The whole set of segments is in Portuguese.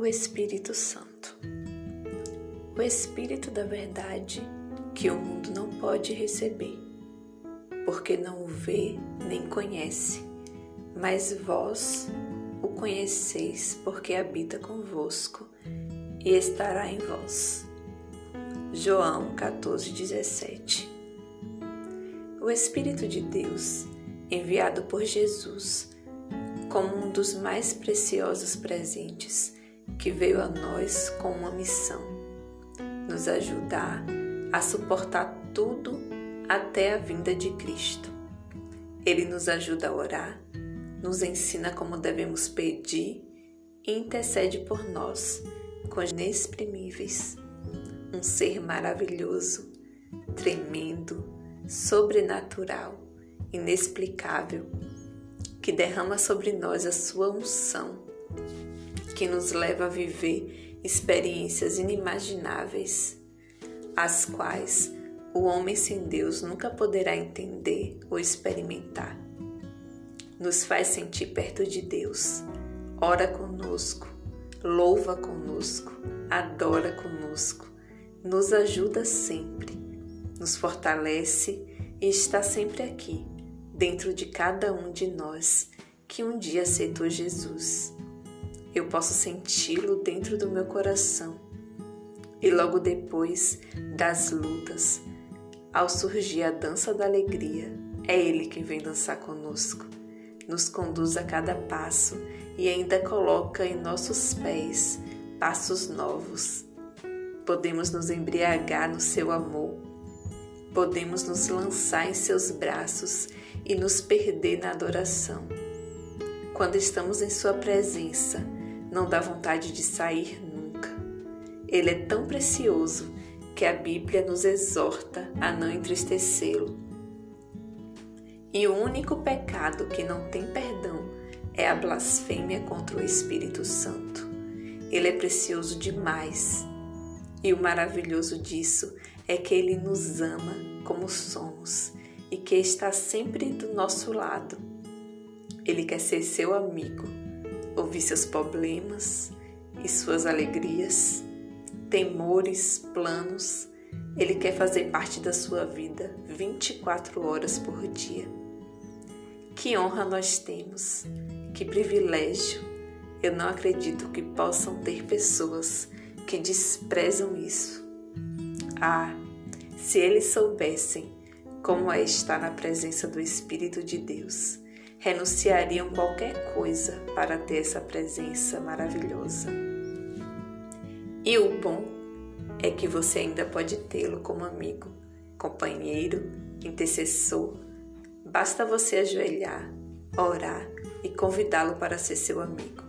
o Espírito Santo. O Espírito da Verdade que o mundo não pode receber, porque não o vê nem conhece, mas vós o conheceis, porque habita convosco e estará em vós. João 14,17 O Espírito de Deus, enviado por Jesus, como um dos mais preciosos presentes, que veio a nós com uma missão: nos ajudar a suportar tudo até a vinda de Cristo. Ele nos ajuda a orar, nos ensina como devemos pedir e intercede por nós com inexprimíveis. Um ser maravilhoso, tremendo, sobrenatural, inexplicável, que derrama sobre nós a sua unção que nos leva a viver experiências inimagináveis, as quais o homem sem Deus nunca poderá entender ou experimentar. Nos faz sentir perto de Deus, ora conosco, louva conosco, adora conosco, nos ajuda sempre, nos fortalece e está sempre aqui, dentro de cada um de nós que um dia aceitou Jesus. Eu posso senti-lo dentro do meu coração. E logo depois das lutas, ao surgir a dança da alegria, é Ele que vem dançar conosco, nos conduz a cada passo e ainda coloca em nossos pés passos novos. Podemos nos embriagar no seu amor, podemos nos lançar em seus braços e nos perder na adoração. Quando estamos em Sua presença, não dá vontade de sair nunca. Ele é tão precioso que a Bíblia nos exorta a não entristecê-lo. E o único pecado que não tem perdão é a blasfêmia contra o Espírito Santo. Ele é precioso demais. E o maravilhoso disso é que ele nos ama como somos e que está sempre do nosso lado. Ele quer ser seu amigo ouvir seus problemas e suas alegrias, temores, planos. Ele quer fazer parte da sua vida 24 horas por dia. Que honra nós temos, que privilégio. Eu não acredito que possam ter pessoas que desprezam isso. Ah, se eles soubessem como é estar na presença do Espírito de Deus renunciariam qualquer coisa para ter essa presença maravilhosa. E o bom é que você ainda pode tê-lo como amigo, companheiro, intercessor. Basta você ajoelhar, orar e convidá-lo para ser seu amigo.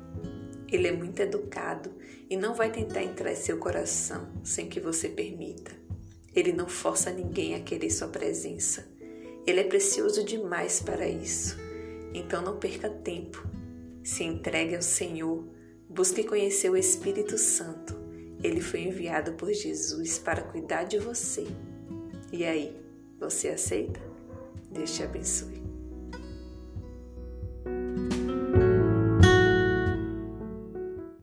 Ele é muito educado e não vai tentar entrar em seu coração sem que você permita. Ele não força ninguém a querer sua presença. Ele é precioso demais para isso. Então não perca tempo. Se entregue ao Senhor. Busque conhecer o Espírito Santo. Ele foi enviado por Jesus para cuidar de você. E aí, você aceita? Deus te abençoe.